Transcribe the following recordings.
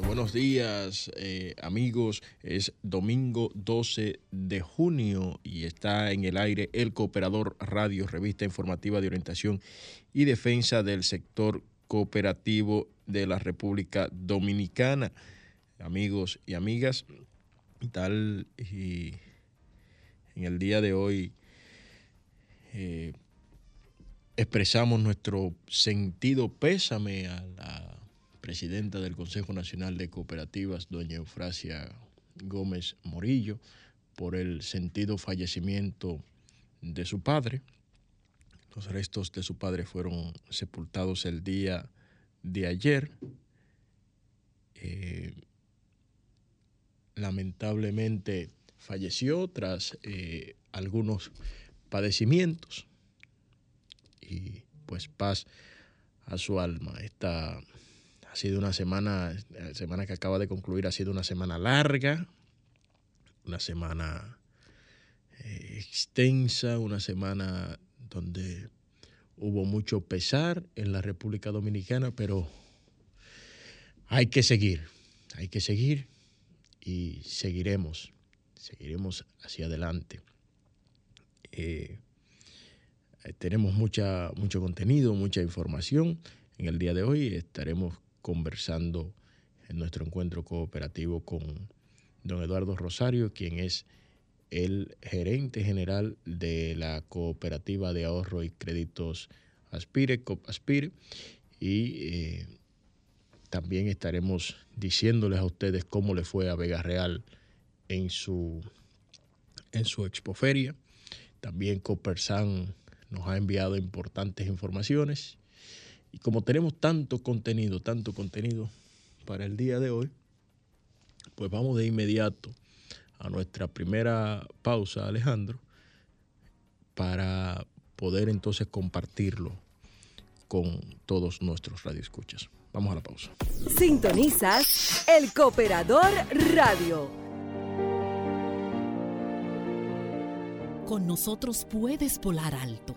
buenos días eh, amigos. Es domingo 12 de junio y está en el aire el Cooperador Radio, revista informativa de orientación y defensa del sector cooperativo de la República Dominicana. Amigos y amigas, tal y en el día de hoy eh, expresamos nuestro sentido pésame a la presidenta del Consejo Nacional de Cooperativas, doña Eufrasia Gómez Morillo, por el sentido fallecimiento de su padre. Los restos de su padre fueron sepultados el día de ayer. Eh, lamentablemente falleció tras eh, algunos padecimientos y pues paz a su alma. Esta ha sido una semana, la semana que acaba de concluir ha sido una semana larga, una semana eh, extensa, una semana donde hubo mucho pesar en la República Dominicana, pero hay que seguir, hay que seguir y seguiremos, seguiremos hacia adelante. Eh, tenemos mucha, mucho contenido, mucha información. En el día de hoy estaremos conversando en nuestro encuentro cooperativo con don Eduardo Rosario, quien es el gerente general de la cooperativa de ahorro y créditos Aspire, COPAspire, y eh, también estaremos diciéndoles a ustedes cómo le fue a Vega Real en su, en su expoferia. también Copersan nos ha enviado importantes informaciones. Y como tenemos tanto contenido, tanto contenido para el día de hoy, pues vamos de inmediato a nuestra primera pausa, Alejandro, para poder entonces compartirlo con todos nuestros radioescuchas. Vamos a la pausa. Sintonizas el Cooperador Radio. Con nosotros puedes volar alto,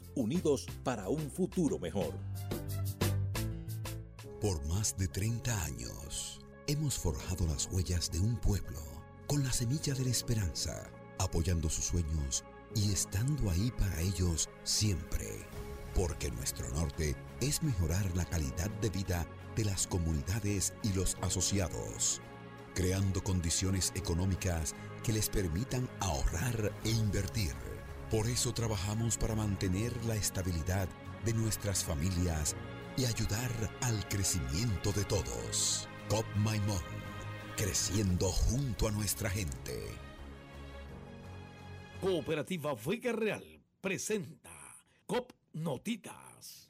unidos para un futuro mejor. Por más de 30 años hemos forjado las huellas de un pueblo con la semilla de la esperanza, apoyando sus sueños y estando ahí para ellos siempre. Porque nuestro norte es mejorar la calidad de vida de las comunidades y los asociados, creando condiciones económicas que les permitan ahorrar e invertir. Por eso trabajamos para mantener la estabilidad de nuestras familias y ayudar al crecimiento de todos. COP Maimón, creciendo junto a nuestra gente. Cooperativa Vega Real presenta COP Notitas.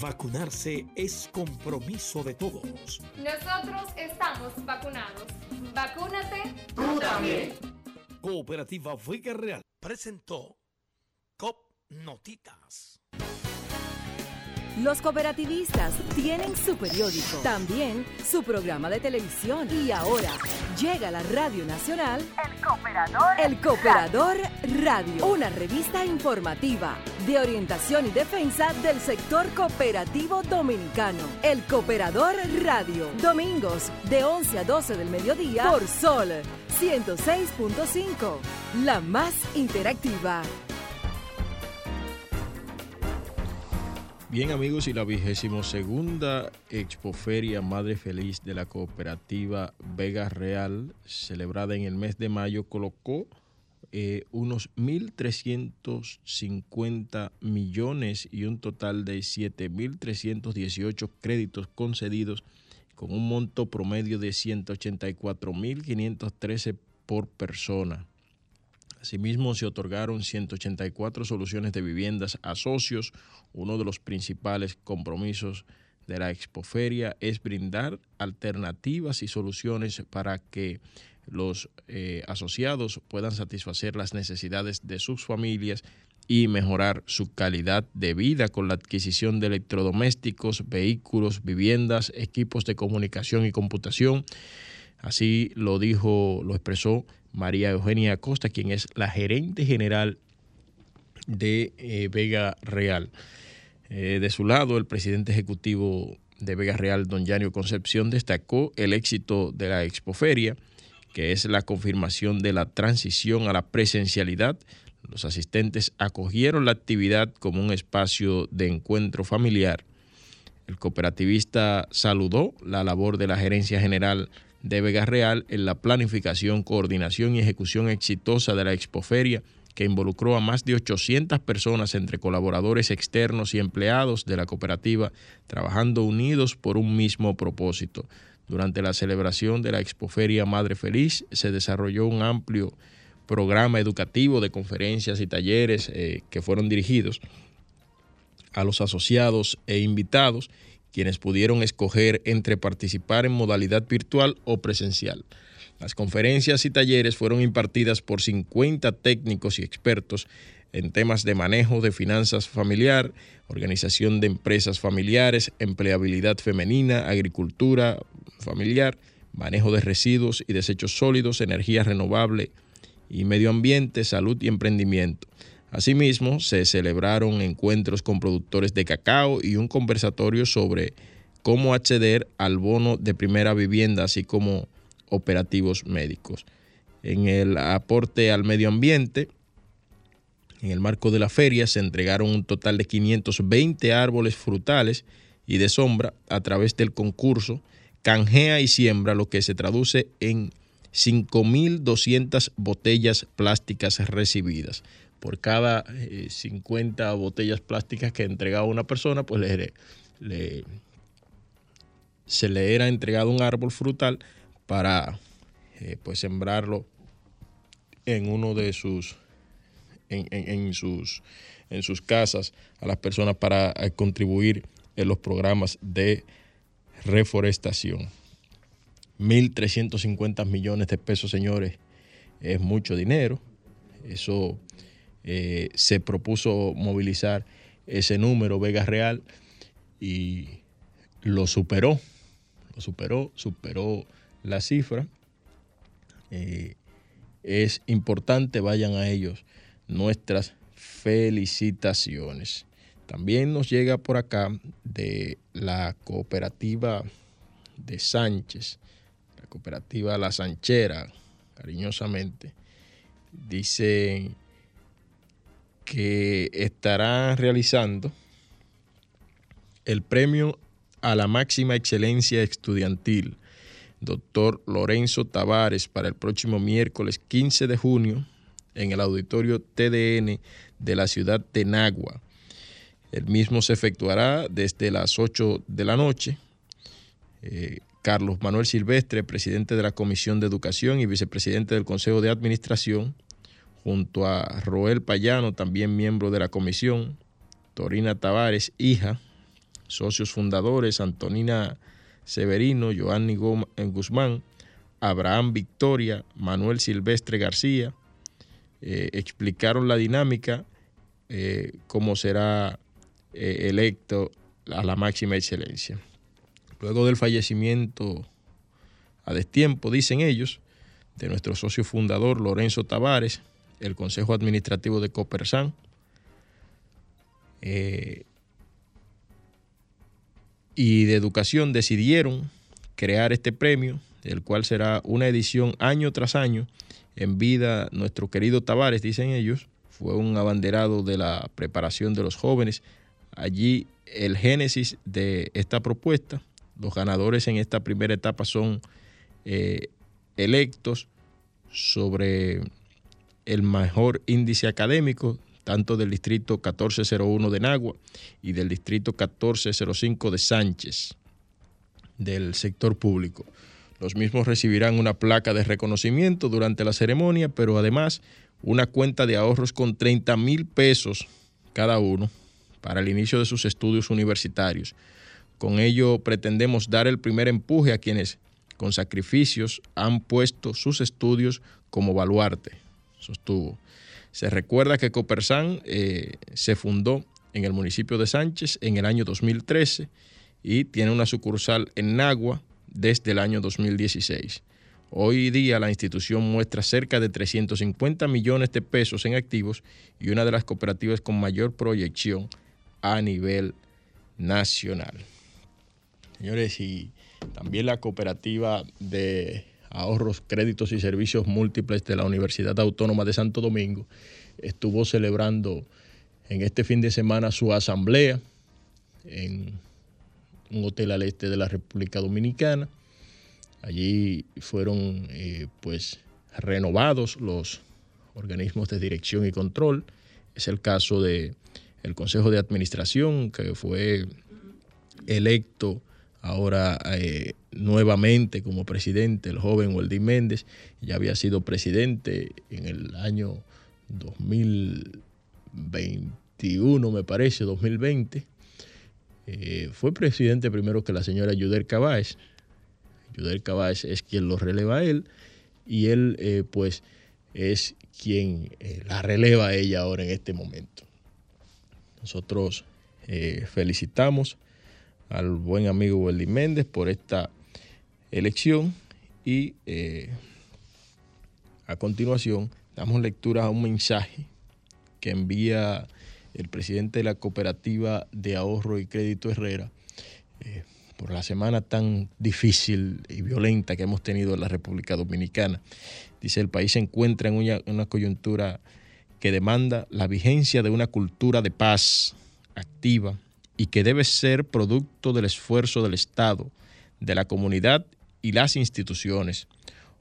Vacunarse es compromiso de todos. Nosotros estamos vacunados. Vacúnate tú también. Cooperativa Vega Real presentó COP Notitas. Los cooperativistas tienen su periódico, también su programa de televisión y ahora llega a la Radio Nacional El Cooperador, El Cooperador Radio, una revista informativa de orientación y defensa del sector cooperativo dominicano. El Cooperador Radio, domingos de 11 a 12 del mediodía por Sol 106.5, la más interactiva. Bien amigos, y la vigésimo segunda Expoferia Madre Feliz de la cooperativa Vega Real, celebrada en el mes de mayo, colocó eh, unos 1.350 millones y un total de 7.318 créditos concedidos con un monto promedio de 184.513 por persona. Asimismo, se otorgaron 184 soluciones de viviendas a socios. Uno de los principales compromisos de la expoferia es brindar alternativas y soluciones para que los eh, asociados puedan satisfacer las necesidades de sus familias y mejorar su calidad de vida con la adquisición de electrodomésticos, vehículos, viviendas, equipos de comunicación y computación. Así lo dijo, lo expresó María Eugenia Acosta, quien es la gerente general de eh, Vega Real. Eh, de su lado, el presidente ejecutivo de Vega Real, don Yanio Concepción, destacó el éxito de la expoferia, que es la confirmación de la transición a la presencialidad. Los asistentes acogieron la actividad como un espacio de encuentro familiar. El cooperativista saludó la labor de la gerencia general de Vega Real en la planificación, coordinación y ejecución exitosa de la expoferia que involucró a más de 800 personas entre colaboradores externos y empleados de la cooperativa, trabajando unidos por un mismo propósito. Durante la celebración de la Expoferia Madre Feliz se desarrolló un amplio programa educativo de conferencias y talleres eh, que fueron dirigidos a los asociados e invitados, quienes pudieron escoger entre participar en modalidad virtual o presencial. Las conferencias y talleres fueron impartidas por 50 técnicos y expertos en temas de manejo de finanzas familiar, organización de empresas familiares, empleabilidad femenina, agricultura familiar, manejo de residuos y desechos sólidos, energía renovable y medio ambiente, salud y emprendimiento. Asimismo, se celebraron encuentros con productores de cacao y un conversatorio sobre cómo acceder al bono de primera vivienda, así como operativos médicos. En el aporte al medio ambiente, en el marco de la feria se entregaron un total de 520 árboles frutales y de sombra a través del concurso Canjea y Siembra, lo que se traduce en 5.200 botellas plásticas recibidas. Por cada 50 eh, botellas plásticas que entregaba una persona, pues se le era entregado un árbol frutal para eh, pues sembrarlo en uno de sus en, sus en sus casas a las personas para eh, contribuir en los programas de reforestación. 1.350 millones de pesos, señores, es mucho dinero. Eso eh, se propuso movilizar ese número, Vega Real, y lo superó. Lo superó, superó la cifra. Eh, es importante, vayan a ellos nuestras felicitaciones. También nos llega por acá de la cooperativa de Sánchez, la cooperativa La Sanchera, cariñosamente. Dice que estarán realizando el premio a la máxima excelencia estudiantil doctor Lorenzo Tavares para el próximo miércoles 15 de junio en el auditorio TDN de la ciudad de Nagua. El mismo se efectuará desde las 8 de la noche. Eh, Carlos Manuel Silvestre, presidente de la Comisión de Educación y vicepresidente del Consejo de Administración, junto a Roel Payano, también miembro de la comisión, Torina Tavares, hija, socios fundadores, Antonina Severino, Joanny eh, Guzmán, Abraham Victoria, Manuel Silvestre García, eh, explicaron la dinámica, eh, cómo será electo a la máxima excelencia. Luego del fallecimiento a destiempo, dicen ellos, de nuestro socio fundador Lorenzo Tavares, el Consejo Administrativo de Copersan, y de Educación decidieron crear este premio, el cual será una edición año tras año. En vida, nuestro querido Tavares, dicen ellos, fue un abanderado de la preparación de los jóvenes. Allí el génesis de esta propuesta, los ganadores en esta primera etapa son eh, electos sobre el mejor índice académico tanto del distrito 1401 de Nagua y del distrito 1405 de Sánchez, del sector público. Los mismos recibirán una placa de reconocimiento durante la ceremonia, pero además una cuenta de ahorros con 30 mil pesos cada uno para el inicio de sus estudios universitarios. Con ello pretendemos dar el primer empuje a quienes con sacrificios han puesto sus estudios como baluarte, sostuvo. Se recuerda que Copersan eh, se fundó en el municipio de Sánchez en el año 2013 y tiene una sucursal en Nagua desde el año 2016. Hoy día la institución muestra cerca de 350 millones de pesos en activos y una de las cooperativas con mayor proyección a nivel nacional. Señores, y también la cooperativa de ahorros, créditos y servicios múltiples de la Universidad Autónoma de Santo Domingo, estuvo celebrando en este fin de semana su asamblea en un hotel al este de la República Dominicana. Allí fueron eh, pues renovados los organismos de dirección y control. Es el caso de el Consejo de Administración, que fue electo ahora eh, nuevamente como presidente el joven Weldín Méndez, ya había sido presidente en el año 2021, me parece, 2020. Eh, fue presidente primero que la señora Yuder Cabáez. Yuder Cabáez es quien lo releva a él y él eh, pues es quien la releva a ella ahora en este momento. Nosotros felicitamos al buen amigo Welly Méndez por esta elección y eh, a continuación damos lectura a un mensaje que envía el presidente de la cooperativa de ahorro y crédito Herrera eh, por la semana tan difícil y violenta que hemos tenido en la República Dominicana. Dice, el país se encuentra en una coyuntura que demanda la vigencia de una cultura de paz activa, y que debe ser producto del esfuerzo del Estado, de la comunidad y las instituciones,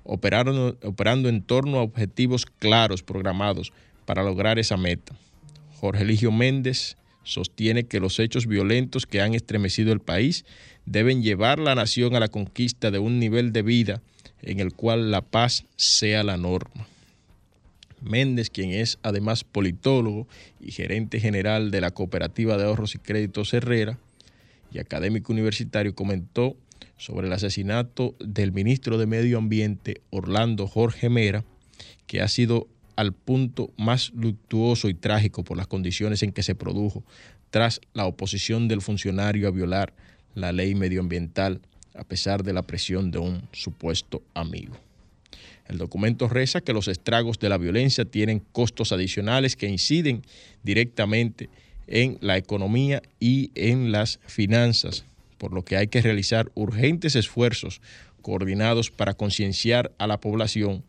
operando, operando en torno a objetivos claros programados para lograr esa meta. Jorge Eligio Méndez sostiene que los hechos violentos que han estremecido el país deben llevar la nación a la conquista de un nivel de vida en el cual la paz sea la norma. Méndez, quien es además politólogo y gerente general de la Cooperativa de Ahorros y Créditos Herrera y académico universitario, comentó sobre el asesinato del ministro de Medio Ambiente, Orlando Jorge Mera, que ha sido al punto más luctuoso y trágico por las condiciones en que se produjo, tras la oposición del funcionario a violar la ley medioambiental, a pesar de la presión de un supuesto amigo. El documento reza que los estragos de la violencia tienen costos adicionales que inciden directamente en la economía y en las finanzas, por lo que hay que realizar urgentes esfuerzos coordinados para concienciar a la población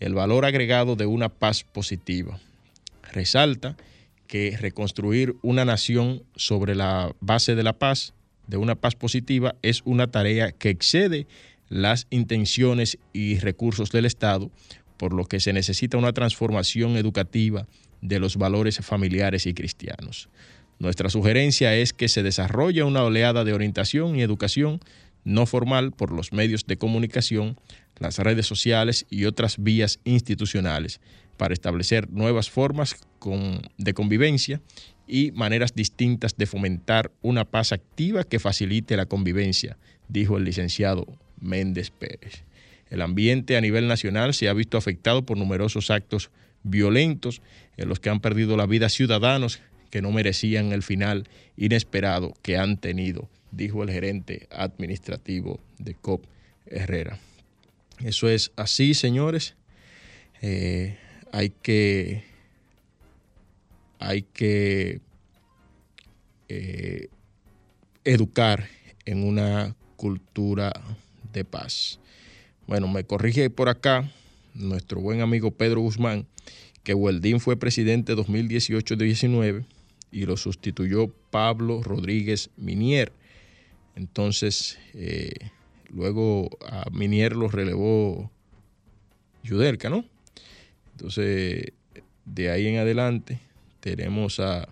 el valor agregado de una paz positiva. Resalta que reconstruir una nación sobre la base de la paz, de una paz positiva, es una tarea que excede las intenciones y recursos del Estado, por lo que se necesita una transformación educativa de los valores familiares y cristianos. Nuestra sugerencia es que se desarrolle una oleada de orientación y educación no formal por los medios de comunicación, las redes sociales y otras vías institucionales para establecer nuevas formas de convivencia y maneras distintas de fomentar una paz activa que facilite la convivencia, dijo el licenciado Méndez Pérez. El ambiente a nivel nacional se ha visto afectado por numerosos actos violentos en los que han perdido la vida ciudadanos que no merecían el final inesperado que han tenido, dijo el gerente administrativo de COP Herrera. Eso es así, señores. Eh, hay que, hay que eh, educar en una cultura de paz. Bueno, me corrige por acá nuestro buen amigo Pedro Guzmán que Weldín fue presidente 2018-19 y lo sustituyó Pablo Rodríguez Minier. Entonces, eh, luego a Minier lo relevó Yuderca, ¿no? Entonces, de ahí en adelante tenemos a,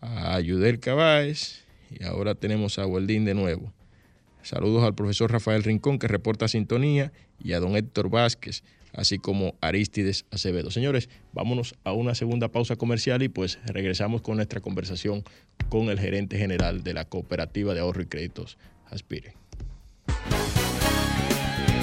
a Yuderca Báez y ahora tenemos a Weldín de nuevo. Saludos al profesor Rafael Rincón que reporta sintonía y a don Héctor Vázquez, así como Aristides Acevedo. Señores, vámonos a una segunda pausa comercial y pues regresamos con nuestra conversación con el gerente general de la Cooperativa de Ahorro y Créditos, Aspire.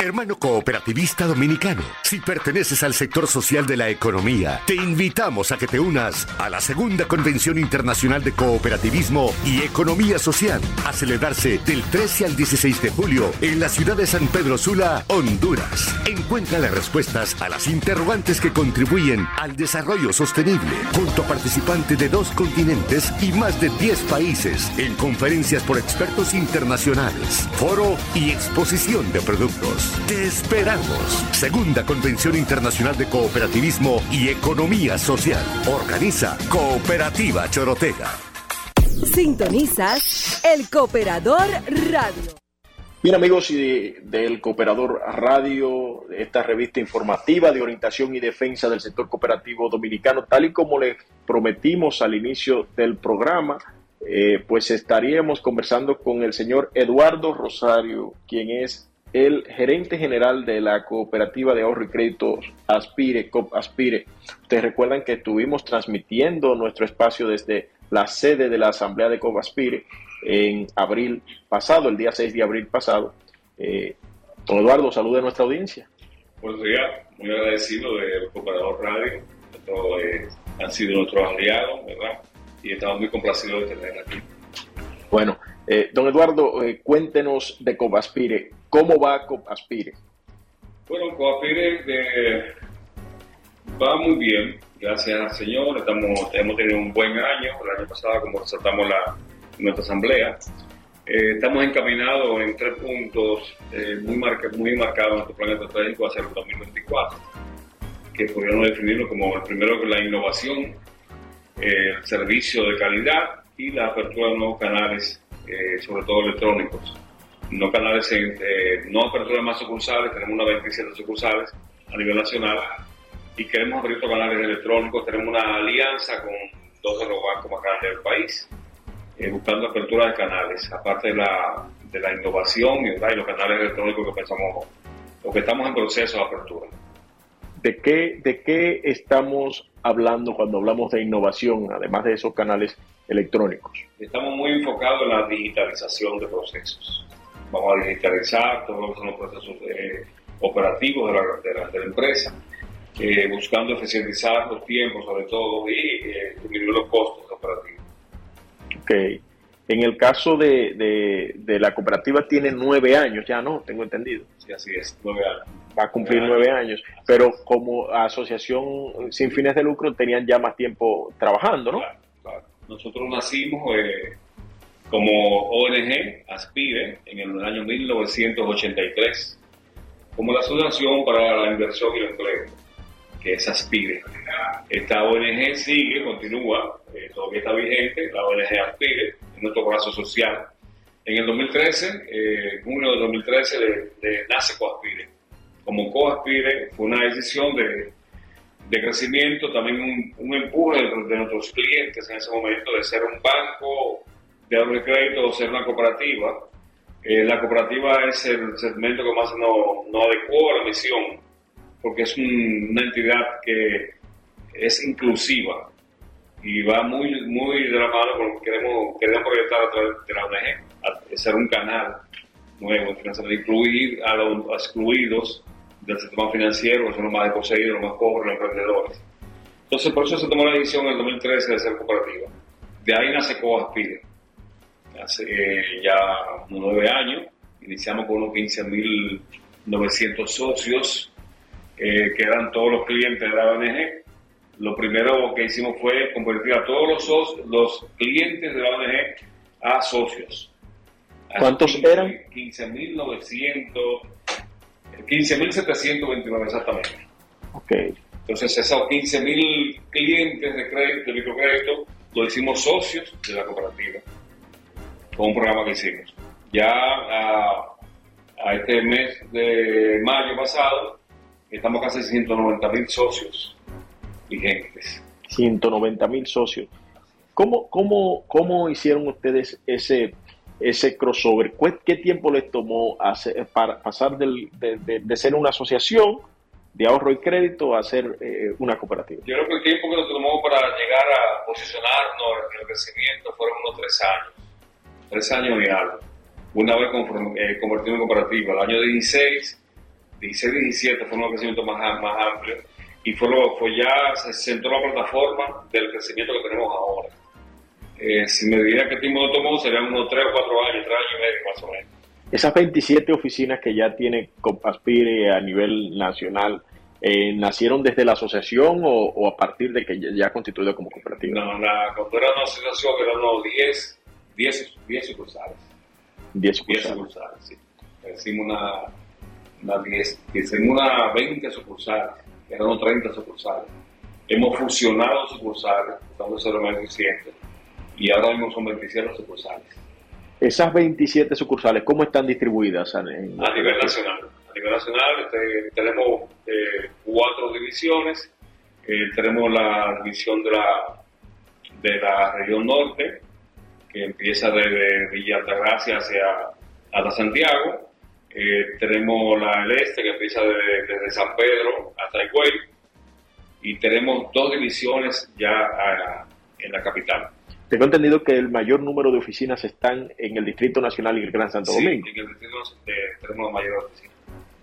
Hermano cooperativista dominicano, si perteneces al sector social de la economía, te invitamos a que te unas a la segunda Convención Internacional de Cooperativismo y Economía Social, a celebrarse del 13 al 16 de julio en la ciudad de San Pedro Sula, Honduras. Encuentra las respuestas a las interrogantes que contribuyen al desarrollo sostenible, junto a participantes de dos continentes y más de 10 países, en conferencias por expertos internacionales, foro y exposición de productos. Te esperamos. Segunda Convención Internacional de Cooperativismo y Economía Social. Organiza Cooperativa Chorotega. Sintonizas El Cooperador Radio. Bien amigos y del Cooperador Radio, esta revista informativa de orientación y defensa del sector cooperativo dominicano, tal y como les prometimos al inicio del programa, eh, pues estaríamos conversando con el señor Eduardo Rosario, quien es el gerente general de la cooperativa de ahorro y crédito Aspire, COP Aspire. Ustedes recuerdan que estuvimos transmitiendo nuestro espacio desde la sede de la Asamblea de COP Aspire en abril pasado, el día 6 de abril pasado. Eh, don Eduardo, salude a nuestra audiencia. Buenos días, muy agradecido del Cooperador Radio. Eh, han sido nuestros aliados, ¿verdad? Y estamos muy complacidos de tener aquí. Bueno, eh, don Eduardo, eh, cuéntenos de Copaspire. ¿Cómo va Copaspire? Bueno, Copaspire eh, va muy bien, gracias Señor. Estamos, hemos tenido un buen año. El año pasado, como resaltamos la, nuestra asamblea, estamos encaminados en tres puntos muy, muy marcados en nuestro plan estratégico hacia el 2024, que podríamos definirlo como el primero, la innovación, el servicio de calidad y la apertura de nuevos canales eh, sobre todo electrónicos. No canales, eh, no apertura más sucursales, tenemos unas 27 sucursales a nivel nacional y queremos abrir otros canales electrónicos. Tenemos una alianza con dos de los bancos más grandes del país, eh, buscando apertura de canales, aparte de la, de la innovación y, los canales electrónicos que pensamos, o que estamos en proceso de apertura. ¿De qué, ¿De qué estamos hablando cuando hablamos de innovación, además de esos canales electrónicos? Estamos muy enfocados en la digitalización de procesos. Vamos a digitalizar todos los procesos eh, operativos de la, de la, empresa, eh, buscando eficientizar los tiempos sobre todo y eh, disminuir los costos operativos. Ok. En el caso de, de, la cooperativa tiene nueve años, ya no, tengo entendido. Sí, así es, nueve años. Va a cumplir nueve años, pero como asociación sin fines de lucro tenían ya más tiempo trabajando, ¿no? Nosotros nacimos eh, como ONG Aspire en el año 1983 como la Asociación para la Inversión y el Empleo, que es Aspire. Esta ONG sigue, continúa, eh, todavía está vigente, la ONG Aspire, en nuestro brazo social. En el 2013, eh, junio de 2013, de, nace Coaspire. Como Coaspire fue una decisión de de crecimiento, también un, un empuje de, nuestros clientes en ese momento de ser un banco de ahorro crédito o ser una cooperativa. Eh, la cooperativa es el segmento que más nos no adecuó a la misión, porque es una entidad que es inclusiva y va muy, muy de la mano con queremos, queremos proyectar a través de la ONG, ser un canal nuevo, incluir a los excluidos del sistema financiero, que son los más desposeídos, los más pobres, los emprendedores. Entonces, por eso se tomó la decisión en el 2013 de ser cooperativa. De ahí nace Coaspire. Hace eh, ya nueve años, iniciamos con unos 15.900 socios, eh, que eran todos los clientes de la ONG. Lo primero que hicimos fue convertir a todos los, los clientes de la ONG a socios. ¿Cuántos eran? 15.900 15.729 exactamente. Ok. Entonces, esos 15.000 clientes de, crédito, de microcrédito lo hicimos socios de la cooperativa con un programa que hicimos. Ya a, este mes de mayo pasado, estamos casi 190.000 socios vigentes. 190.000 socios. ¿Cómo, cómo, ¿Cómo hicieron ustedes ese ese crossover? ¿Qué tiempo les tomó hacer, para pasar de, ser una asociación de ahorro y crédito a ser eh, una cooperativa? Yo creo que el tiempo que nos tomó para llegar a posicionarnos en el crecimiento fueron unos tres años, tres años y algo. Una vez eh, convertido en cooperativa, el año 16 16, 17 fue un crecimiento más, más amplio y fue, lo, fue ya, se sentó la plataforma del crecimiento que tenemos ahora. Eh, si me diría que tiempo no tomó, serían unos 3 o 4 años, 3 años y medio más o menos. Esas 27 oficinas que ya tiene Copaspire a nivel nacional, eh, ¿nacieron desde la asociación o, a partir de que ya, ha constituido como cooperativa? No, la, cuando era una asociación eran unos 10, 10, 10 sucursales. 10 sucursales. 10 sucursales, sí. Hicimos una, una 10, hicimos una 20 sucursales, eran unos 30 sucursales. Hemos fusionado sucursales, estamos ser más eficientes, y ahora mismo son 27 sucursales. Esas 27 sucursales, ¿cómo están distribuidas? a nivel nacional. A nivel nacional este, tenemos eh, cuatro divisiones. Eh, tenemos la división de la, de la región norte, que empieza desde Villa Altagracia hacia hasta Santiago. Eh, tenemos la del este, que empieza desde, San Pedro hasta Higüey. Y tenemos dos divisiones ya en la capital. Tengo entendido que el mayor número de oficinas están en el Distrito Nacional y el Gran Santo Domingo. Sí, en el Distrito tenemos la mayor oficina.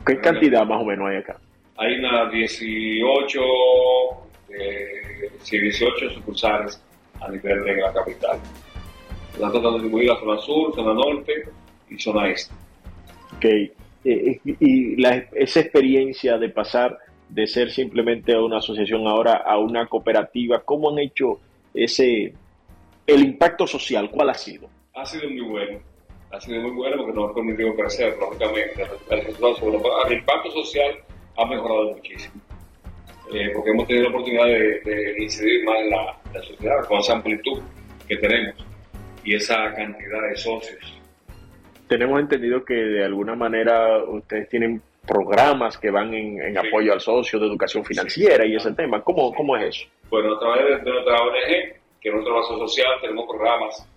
¿Qué cantidad más o menos hay acá? Hay unas 18, eh, 18 sucursales a nivel de la capital. Están todas distribuidas zona sur, zona norte y zona este. Ok. Eh, eh, y la, esa experiencia de pasar de ser simplemente una asociación ahora a una cooperativa, ¿cómo han hecho ese el impacto social, ¿cuál ha sido? Ha sido muy bueno. Ha sido muy bueno porque nos ha permitido crecer, lógicamente. El, impacto social ha mejorado muchísimo. Eh, porque hemos tenido la oportunidad de, incidir más en la, sociedad con esa amplitud que tenemos y esa cantidad de socios. Tenemos entendido que de alguna manera ustedes tienen programas que van en, apoyo al socio de educación financiera y ese tema. ¿Cómo, ¿Cómo es eso? Bueno, a través de nuestra ONG que en nuestro trabajo social tenemos programas,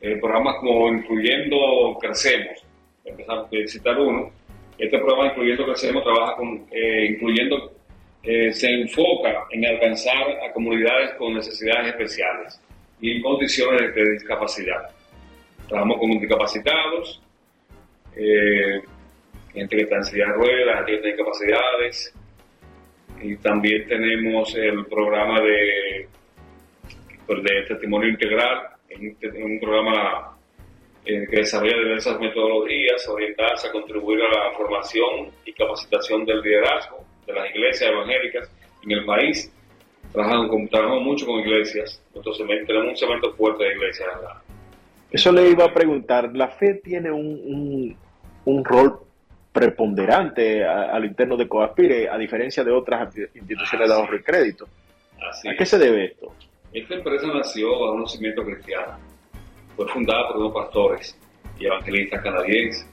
eh, programas como Incluyendo Crecemos, empezamos a citar uno. Este programa Incluyendo Crecemos trabaja con eh, Incluyendo, eh, se enfoca en alcanzar a comunidades con necesidades especiales y en condiciones de discapacidad. Trabajamos con discapacitados, gente que está en silla de ruedas, gente que tiene discapacidades, y también tenemos el programa de de testimonio integral, en un, programa eh, que desarrolla diversas metodologías orientadas a contribuir a la formación y capacitación del liderazgo de las iglesias evangélicas en el país. Trabajamos, trabajamos mucho con iglesias, entonces tenemos un cemento fuerte de iglesias. Eso le iba a preguntar, ¿la fe tiene un, un, rol preponderante al interno de Coaspire, a diferencia de otras instituciones de ahorro y crédito? ¿A qué se debe esto? Esta empresa nació bajo un nacimiento cristiano. Fue fundada por unos pastores y evangelistas canadienses.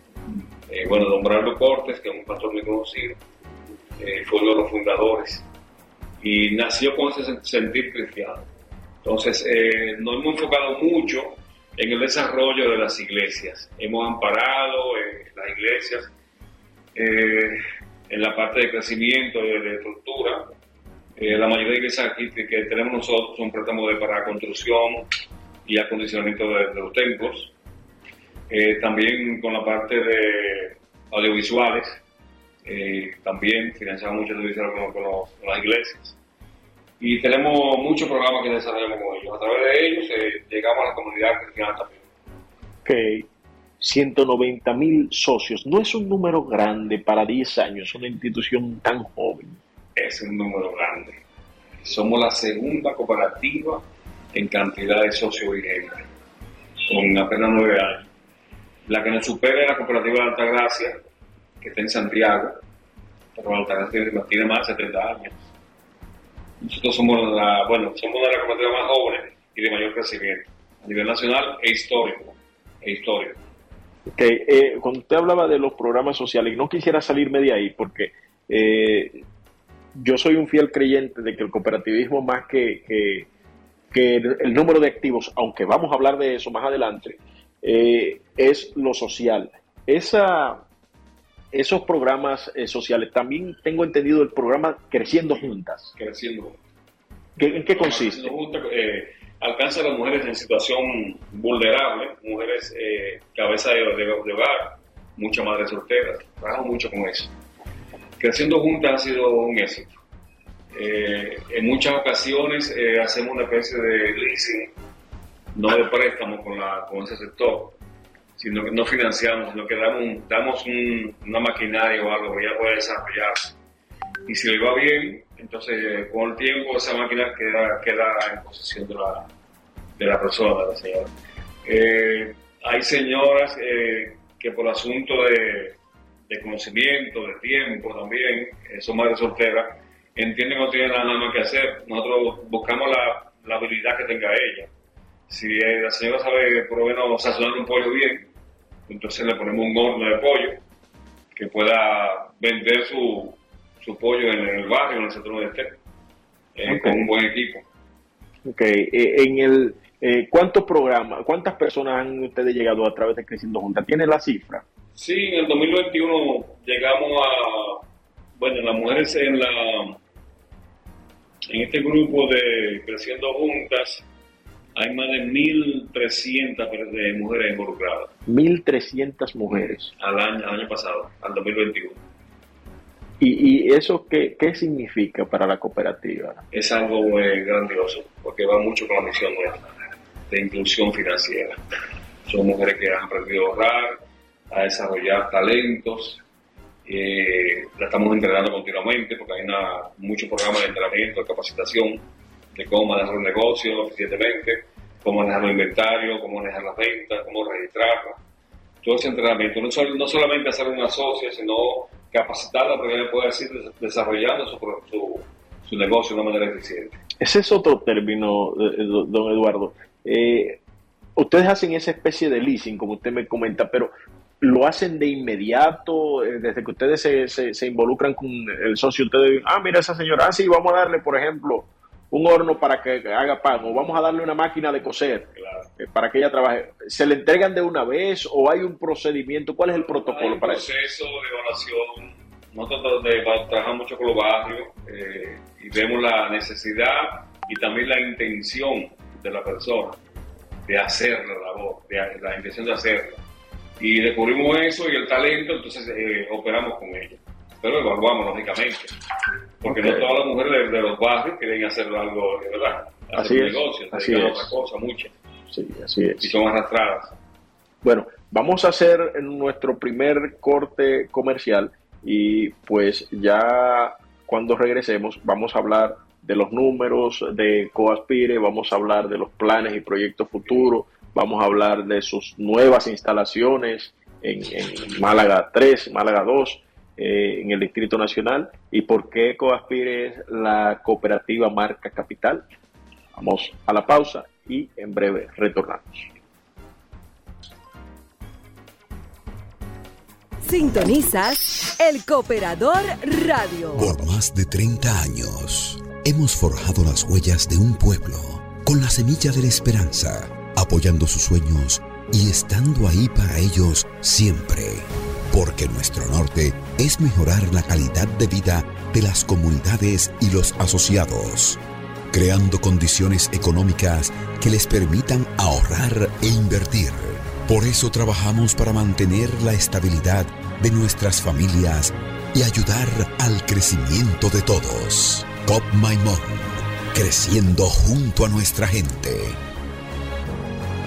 Eh, bueno, Don Brando Cortes, que es un pastor muy conocido, eh, fue uno de los fundadores. Y nació con ese sentir cristiano. Entonces, eh, nos hemos enfocado mucho en el desarrollo de las iglesias. Hemos amparado las iglesias en la parte de crecimiento, de, de estructura, eh, la mayoría de iglesias aquí que tenemos nosotros son préstamos de para construcción y acondicionamiento de, los templos. Eh, también con la parte de audiovisuales, eh, también financiamos mucho audiovisuales con, con, las iglesias. Y tenemos muchos programas que desarrollamos con ellos. A través de ellos llegamos a la comunidad cristiana también. Ok. 190 mil socios. No es un número grande para 10 años, una institución tan joven es un número grande. Somos la segunda cooperativa en cantidad de socios vigentes, con apenas nueve años. La que nos supera es la cooperativa de Altagracia, que está en Santiago, pero Altagracia tiene más de 70 años. Nosotros somos la, bueno, somos de las cooperativas más jóvenes y de mayor crecimiento, a nivel nacional e histórico. E histórico. Okay. Eh, cuando usted hablaba de los programas sociales, no quisiera salirme de ahí porque eh, yo soy un fiel creyente de que el cooperativismo más que, que, el, número de activos, aunque vamos a hablar de eso más adelante, eh, es lo social. Esa, esos programas eh, sociales, también tengo entendido el programa Creciendo Juntas. Creciendo ¿En qué consiste? Eh, alcanza a las mujeres en situación vulnerable, mujeres cabeza de, de, hogar, muchas madres solteras. Trabajo mucho con eso. Creciendo Juntas ha sido un éxito. Eh, en muchas ocasiones eh, hacemos una especie de leasing, no de préstamo con, ese sector, sino que no financiamos, sino que damos, una maquinaria o algo que ya puede desarrollar. Y si le va bien, entonces con el tiempo esa máquina queda, queda en posesión de la, de la persona, de la señora. Eh, hay señoras que por asunto de, de, conocimiento, de tiempo también, son madres solteras, entiende que no tiene nada más que hacer. Nosotros buscamos la, la habilidad que tenga ella. Si la señora sabe por lo menos sazonar un pollo bien, entonces le ponemos un horno de pollo que pueda vender su, su pollo en el barrio, en el centro de esté, eh, con un buen equipo. Ok, eh, en el, eh, ¿cuántos programas, cuántas personas han ustedes llegado a través de Creciendo Juntas? ¿Tiene la cifra? Sí, en el 2021 llegamos a, bueno, las mujeres en la en este grupo de Creciendo Juntas hay más de 1.300 mujeres involucradas. 1.300 mujeres. Al año, al año pasado, al 2021. ¿Y, y eso qué, qué, significa para la cooperativa? Es algo muy grandioso, porque va mucho con la misión nuestra, de inclusión financiera. Son mujeres que han aprendido a ahorrar, a desarrollar talentos, eh, la estamos entrenando continuamente porque hay muchos programas de entrenamiento, de capacitación de cómo manejar un negocio eficientemente, cómo manejar el inventario, cómo manejar las ventas, cómo registrarlas. Todo ese entrenamiento, no, no solamente hacer una socia, sino capacitarla para que ella pueda seguir desarrollando su, su, su, negocio de una manera eficiente. Ese es otro término, eh, don Eduardo. Eh, ustedes hacen esa especie de leasing, como usted me comenta, pero lo hacen de inmediato, eh, desde que ustedes se, se, involucran con el socio, ustedes dicen, ah, mira esa señora, ah, sí, vamos a darle, por ejemplo, un horno para que haga pan, o vamos a darle una máquina de coser eh, para que ella trabaje. ¿Se le entregan de una vez o hay un procedimiento? ¿Cuál es el protocolo para eso? proceso de evaluación. Nosotros trabajamos mucho con los barrios eh, y vemos la necesidad y también la intención de la persona de hacer la labor, de, la intención de hacerla y descubrimos eso y el talento, entonces eh, operamos con ella. Pero evaluamos, lógicamente, porque no todas las mujeres de, los barrios quieren hacer algo verdad, hacer un negocio, así es. otra cosa, muchas. Sí, así es. Y son arrastradas. Bueno, vamos a hacer nuestro primer corte comercial y pues ya cuando regresemos vamos a hablar de los números de Coaspire, vamos a hablar de los planes y proyectos futuros Vamos a hablar de sus nuevas instalaciones en, Málaga 3, Málaga 2, eh, en el Distrito Nacional y por qué Coaspire es la cooperativa marca capital. Vamos a la pausa y en breve retornamos. Sintonizas el Cooperador Radio. Por más de 30 años hemos forjado las huellas de un pueblo con la semilla de la esperanza apoyando sus sueños y estando ahí para ellos siempre. Porque nuestro norte es mejorar la calidad de vida de las comunidades y los asociados, creando condiciones económicas que les permitan ahorrar e invertir. Por eso trabajamos para mantener la estabilidad de nuestras familias y ayudar al crecimiento de todos. Cop Maimón, creciendo junto a nuestra gente.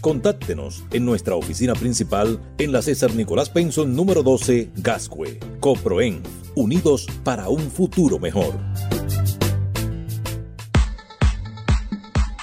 Contáctenos en nuestra oficina principal en la César Nicolás Penson número 12, Gascue. Coproen, unidos para un futuro mejor.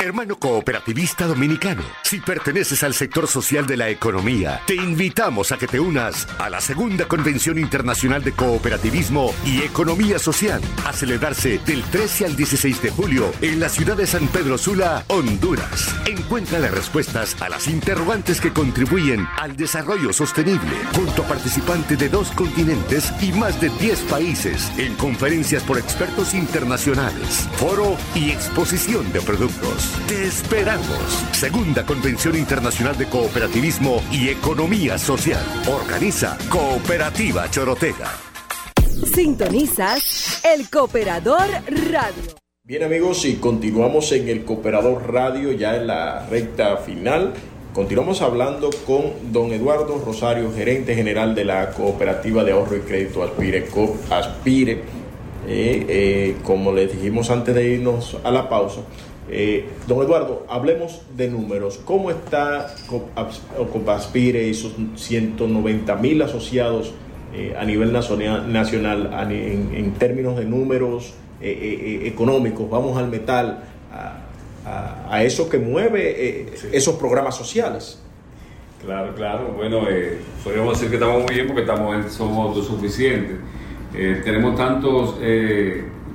Hermano cooperativista dominicano, si perteneces al sector social de la economía, te invitamos a que te unas a la segunda Convención Internacional de Cooperativismo y Economía Social, a celebrarse del 13 al 16 de julio en la ciudad de San Pedro Sula, Honduras. Encuentra las respuestas a las interrogantes que contribuyen al desarrollo sostenible, junto a participantes de dos continentes y más de 10 países, en conferencias por expertos internacionales, foro y exposición de productos. Te esperamos. Segunda Convención Internacional de Cooperativismo y Economía Social. Organiza Cooperativa Chorotega. Sintonizas el Cooperador Radio. Bien amigos, y continuamos en el Cooperador Radio ya en la recta final. Continuamos hablando con don Eduardo Rosario, gerente general de la Cooperativa de Ahorro y Crédito Aspire, COP Aspire. Eh, eh, como les dijimos antes de irnos a la pausa, eh, don Eduardo, hablemos de números. ¿Cómo está Copaspire y sus 190 mil asociados eh, a nivel nacional, en, términos de números eh, económicos? Vamos al metal, a, eso que mueve esos programas sociales. Claro, claro. Bueno, podríamos decir que estamos muy bien porque estamos, somos autosuficientes. tenemos tantos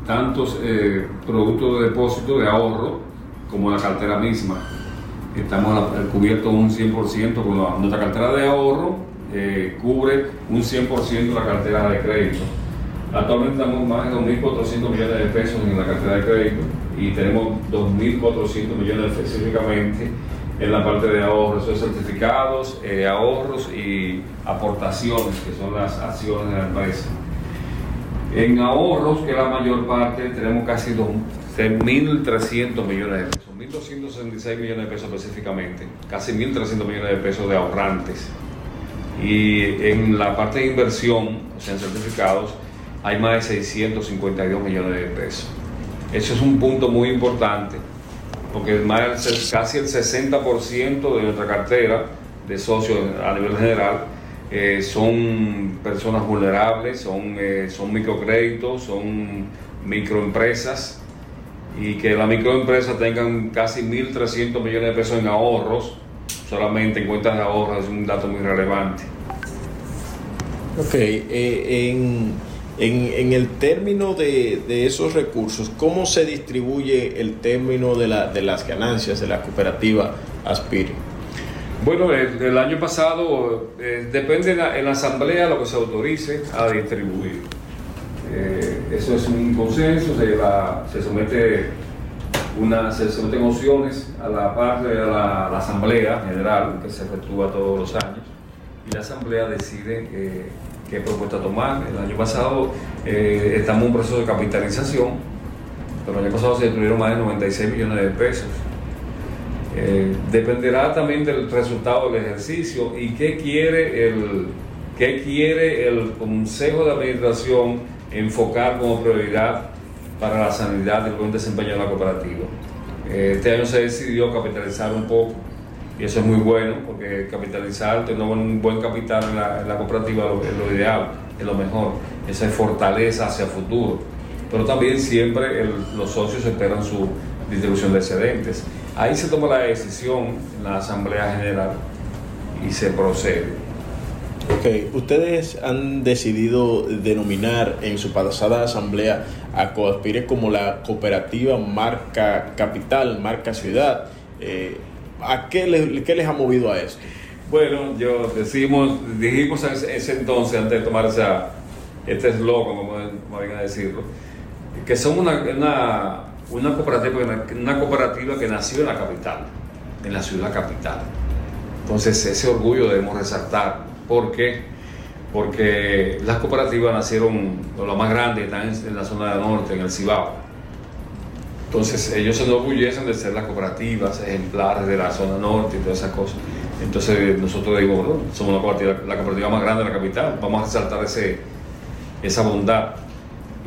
tantos eh, productos de depósito, de ahorro, como la cartera misma. Estamos cubiertos un 100% con nuestra cartera de ahorro, eh, cubre un 100% la cartera de crédito. Actualmente estamos más de 2.400 millones de pesos en la cartera de crédito y tenemos 2.400 millones específicamente en la parte de ahorros, esos certificados, eh, ahorros y aportaciones, que son las acciones de la empresa. En ahorros, que la mayor parte, tenemos casi 1.300 millones de pesos, 1.266 millones de pesos específicamente, casi 1.300 millones de pesos de ahorrantes. Y en la parte de inversión, o sea, en certificados, hay más de 652 millones de pesos. Eso es un punto muy importante, porque más, casi el 60% de nuestra cartera de socios a nivel general eh, son personas vulnerables, son, eh, son microcréditos, son microempresas y que las microempresas tengan casi 1.300 millones de pesos en ahorros, solamente en cuentas de ahorros, es un dato muy relevante. Ok, eh, en, en, el término de, de, esos recursos, ¿cómo se distribuye el término de, la, de las ganancias de la cooperativa Aspire? Bueno, el, año pasado eh, depende en la, asamblea lo que se autorice a distribuir. Eh, eso es un consenso, se, somete una, se someten opciones a la parte de la, asamblea general que se efectúa todos los años y la asamblea decide eh, qué propuesta tomar. El año pasado estamos en un proceso de capitalización, pero el año pasado se distribuyeron más de 96 millones de pesos eh, dependerá también del resultado del ejercicio y qué quiere el, qué quiere el Consejo de Administración enfocar como prioridad para la sanidad del buen desempeño de la cooperativa. Este año se decidió capitalizar un poco y eso es muy bueno porque capitalizar, tener un buen capital en la, cooperativa es lo ideal, es lo mejor, esa es fortaleza hacia futuro. Pero también siempre los socios esperan su distribución de excedentes. Ahí se toma la decisión en la Asamblea General y se procede. Ok, ustedes han decidido denominar en su pasada asamblea a Coaspire como la cooperativa marca capital, marca ciudad. Eh, ¿A qué, le- qué les ha movido a esto? Bueno, yo decimos, dijimos en ese, ese entonces, antes de tomar esa, este eslogan, como como vengan a decirlo, que somos una, una, una cooperativa, una cooperativa que nació en la capital, en la ciudad capital. Entonces, ese orgullo debemos resaltar. ¿Por qué? Porque las cooperativas nacieron, las más grandes, están en, en la zona del norte, en el Cibao. Entonces ellos se enorgullecen de ser las cooperativas ejemplares de la zona norte y todas esas cosas. Entonces nosotros digo, bueno, somos la cooperativa, la cooperativa más grande de la capital, vamos a resaltar ese, esa bondad.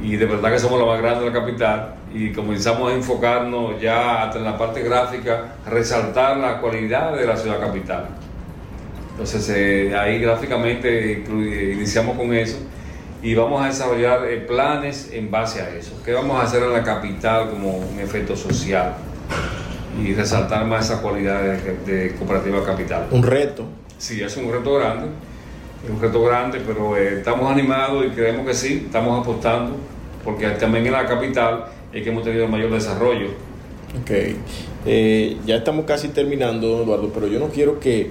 Y de verdad que somos la más grande de la capital y comenzamos a enfocarnos ya hasta en la parte gráfica, resaltar la cualidad de la ciudad capital. Entonces eh, ahí gráficamente inclu- iniciamos con eso y vamos a desarrollar eh, planes en base a eso. ¿Qué vamos a hacer en la capital como un efecto social? Y resaltar más esa cualidad de, de cooperativa capital. Un reto. Sí, es un reto grande, es un reto grande, pero eh, estamos animados y creemos que sí, estamos apostando, porque también en la capital es que hemos tenido mayor desarrollo. Ok, Eh, ya estamos casi terminando, Eduardo, pero yo no quiero que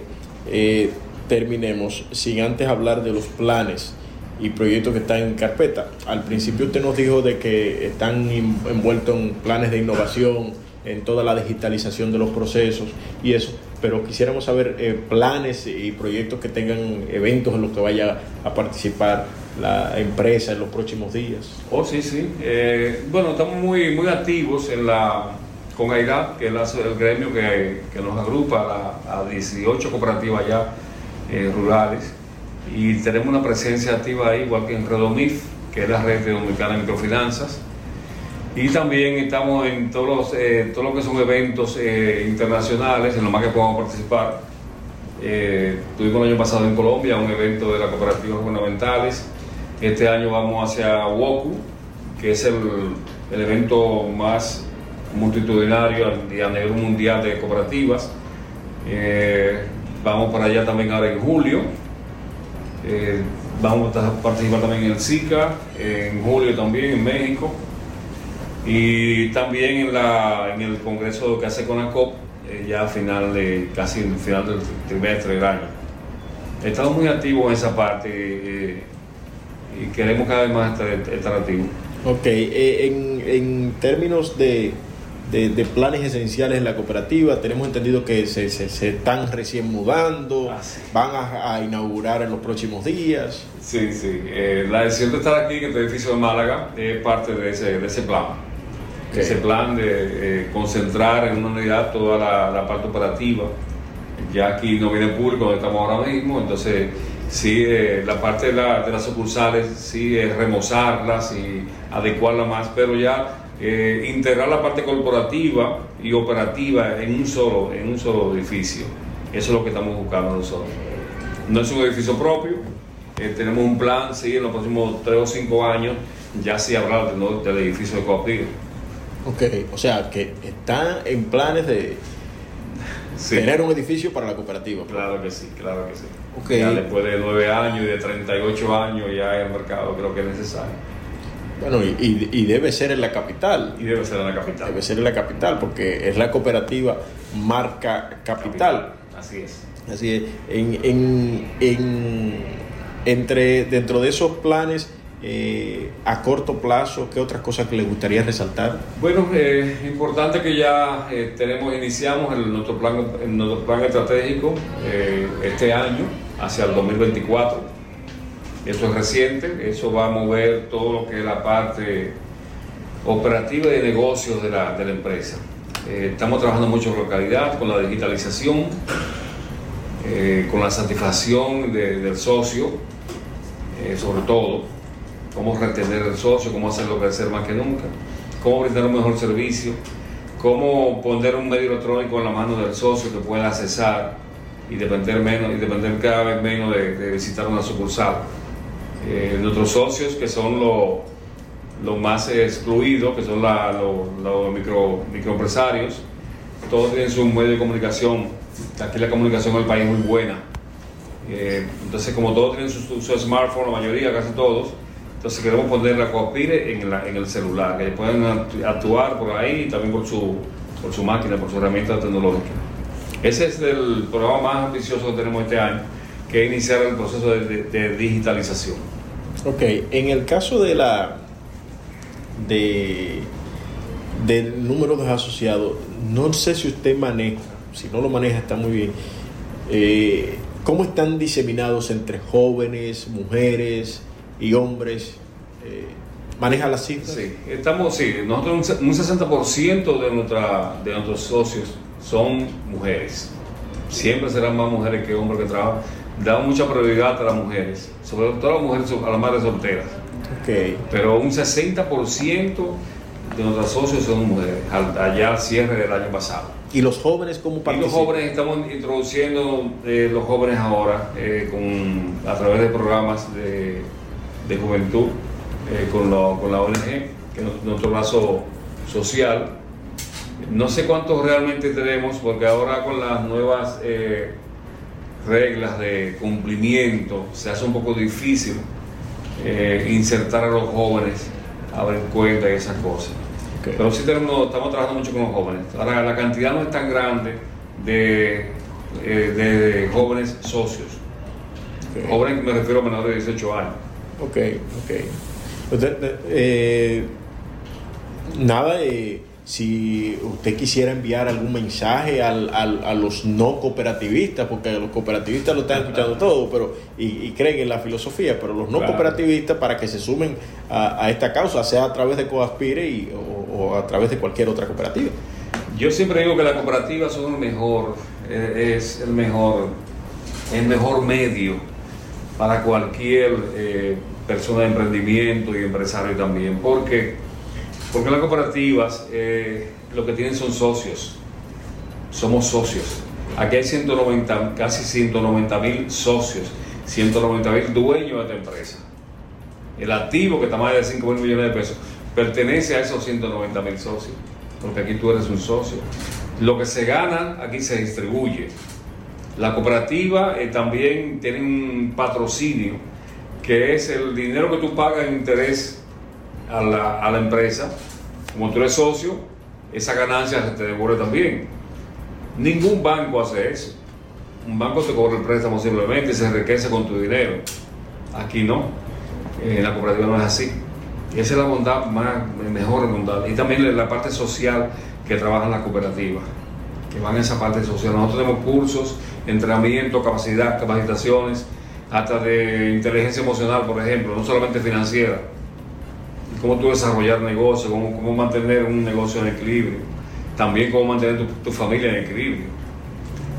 eh, terminemos sin antes hablar de los planes y proyectos que están en carpeta. Al principio usted nos dijo de que están envueltos en planes de innovación, en toda la digitalización de los procesos y eso, pero quisiéramos saber eh, planes y proyectos que tengan eventos en los que vaya a participar la empresa en los próximos días. Oh, sí, sí. Eh, bueno, estamos muy, muy activos en la, con AIRA, que es el gremio que, que nos agrupa a, a 18 cooperativas ya eh, rurales. Y tenemos una presencia activa ahí, igual que en Redomif, que es la red Dominicana de Microfinanzas. Y también estamos en todos los, eh, que son eventos internacionales, en lo más que podamos participar. Tuvimos el año pasado en Colombia un evento de las cooperativas gubernamentales. Este año vamos hacia WOCU, que es el, evento más multitudinario a- nivel mundial de cooperativas. Eh, vamos para allá también ahora en julio. Eh, vamos a participar también en el SICA, en julio también en México. Y también en, la, en el congreso que hace con la COP, eh, ya a final de, casi final del trimestre del año. Estamos muy activos en esa parte eh, y queremos cada vez más estar, estar activos. Ok, eh, en, en términos de, de- de planes esenciales en la cooperativa, tenemos entendido que se, se- se están recién mudando, van a, a inaugurar en los próximos días. Sí, sí. Eh, la decisión de estar aquí en este edificio de Málaga es parte de ese, de ese plan. Ok. Ese plan de eh, concentrar en una unidad toda la, la parte operativa. Ya aquí no viene público donde estamos ahora mismo, entonces sí, eh, la parte de, la- de las sucursales, sí, es remozarlas y adecuarlas más, pero ya eh, integrar la parte corporativa y operativa en un solo, en un solo edificio. Eso es lo que estamos buscando nosotros. No es un edificio propio, eh, tenemos un plan, sí, en los próximos tres o cinco años ya sí hablar nuevo- del edificio de Cooperativa. Ok, o sea que está en planes de tener un edificio para la cooperativa. Claro que sí, claro que sí. Ya después de nueve años y de 38 años ya el mercado creo que es necesario. Bueno, y, y- y debe ser en la capital. Y debe ser en la capital. Debe ser en la capital porque es la cooperativa marca capital. Así es. Así es. En, en- en- entre, dentro de esos planes, eh, a corto plazo, ¿qué otras cosas que le gustaría resaltar? Bueno, eh, importante que ya eh, tenemos, iniciamos nuestro, plan, estratégico eh, este año hacia el 2024. Eso es reciente, eso va a mover todo lo que es la parte operativa y de negocios de la, de la empresa. Estamos trabajando mucho con la calidad, con la digitalización, con la satisfacción de- del socio, sobre todo, cómo retener el socio, cómo hacerlo crecer más que nunca, cómo brindar un mejor servicio, cómo poner un medio electrónico en la mano del socio que pueda accesar y depender, menos, y depender cada vez menos de, visitar una sucursal. Eh, nuestros socios, que son los los más excluidos, que son los, micro, microempresarios, todos tienen su medio de comunicación. Aquí la comunicación en el país es muy buena. Eh, entonces, como todos tienen su, smartphone, la mayoría, casi todos, entonces queremos poner la Coaspire en, el celular, que puedan actuar por ahí y también por su, por su máquina, por su herramienta tecnológica. Ese es el programa más ambicioso que tenemos este año, que es iniciar el proceso de, digitalización. Ok, en el caso de la de del número de asociados, no sé si usted maneja, si no lo maneja está muy bien, eh, ¿cómo están diseminados entre jóvenes, mujeres y hombres? Eh, ¿Maneja las cifras? Sí, estamos, sí, nosotros un 60% de, nuestra, de nuestros socios son mujeres. Siempre serán más mujeres que hombres que trabajan. Damos mucha prioridad a las mujeres, sobre todo a las mujeres, a las madres solteras. Okay. Pero un 60% de nuestros socios son mujeres, allá al cierre del año pasado. ¿Y los jóvenes cómo participan? Y los jóvenes estamos introduciendo eh, los jóvenes ahora eh, con, a través de programas de, de juventud eh, con, lo, con la ONG, que es nuestro brazo social no sé cuántos realmente tenemos, porque ahora con las nuevas eh, reglas de cumplimiento se hace un poco difícil eh, insertar a los jóvenes a ver cuenta de esas cosas. Pero sí tenemos, estamos trabajando mucho con los jóvenes. Ahora la cantidad no es tan grande de, eh, jóvenes socios. Jóvenes me refiero a menores de 18 años. Ok, ok. nada de si usted quisiera enviar algún mensaje al, a los no cooperativistas, porque los cooperativistas lo están escuchando todo pero y, creen en la filosofía, pero los no cooperativistas para que se sumen a, esta causa, sea a través de Coaspire y, o, a través de cualquier otra cooperativa. Yo siempre digo que las cooperativas son el mejor, eh, es el mejor, el mejor medio para cualquier eh, persona de emprendimiento y empresario también, porque porque las cooperativas eh, lo que tienen son socios. Somos socios. Aquí hay 190, casi 190 mil socios, 190 mil dueños de esta empresa. El activo, que está más de 5 mil millones de pesos, pertenece a esos 190 mil socios. Porque aquí tú eres un socio. Lo que se gana, aquí se distribuye. La cooperativa eh, también tiene un patrocinio, que es el dinero que tú pagas en interés a la, a la empresa, como tú eres socio, esa ganancia se te devuelve también. Ningún banco hace eso. Un banco te cobra el préstamo simplemente y se enriquece con tu dinero. Aquí no. En la cooperativa no es así. Y esa es la bondad más, mejor bondad. Y también la parte social que trabaja en la cooperativa, que van en esa parte social. Nosotros tenemos cursos, entrenamiento, capacidad, capacitaciones, hasta de inteligencia emocional, por ejemplo, no solamente financiera cómo tú desarrollar negocio, cómo, cómo mantener un negocio en equilibrio, también cómo mantener tu, familia en equilibrio.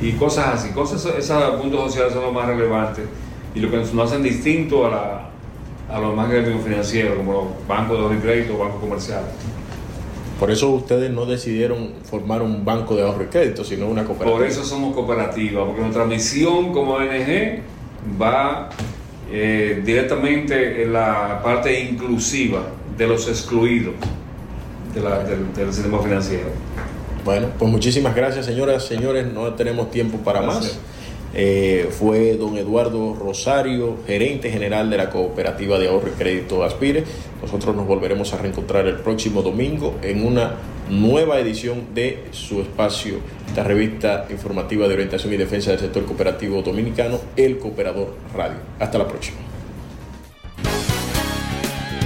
Y cosas así, cosas, esos puntos sociales son los más relevantes y lo que nos hacen distinto a, la, a los más gremios financieros, como los bancos de crédito o bancos comerciales. Por eso ustedes no decidieron formar un banco de ahorro y crédito, sino una cooperativa. Por eso somos cooperativa, porque nuestra misión como ONG va eh, directamente en la parte inclusiva de los excluidos del, sistema financiero. Bueno, pues muchísimas gracias, señoras, señores. No tenemos tiempo para más. Eh, fue don Eduardo Rosario, gerente general de la Cooperativa de Ahorro y Crédito Aspire. Nosotros nos volveremos a reencontrar el próximo domingo en una nueva edición de su espacio, esta revista informativa de orientación y defensa del sector cooperativo dominicano, El Cooperador Radio. Hasta la próxima.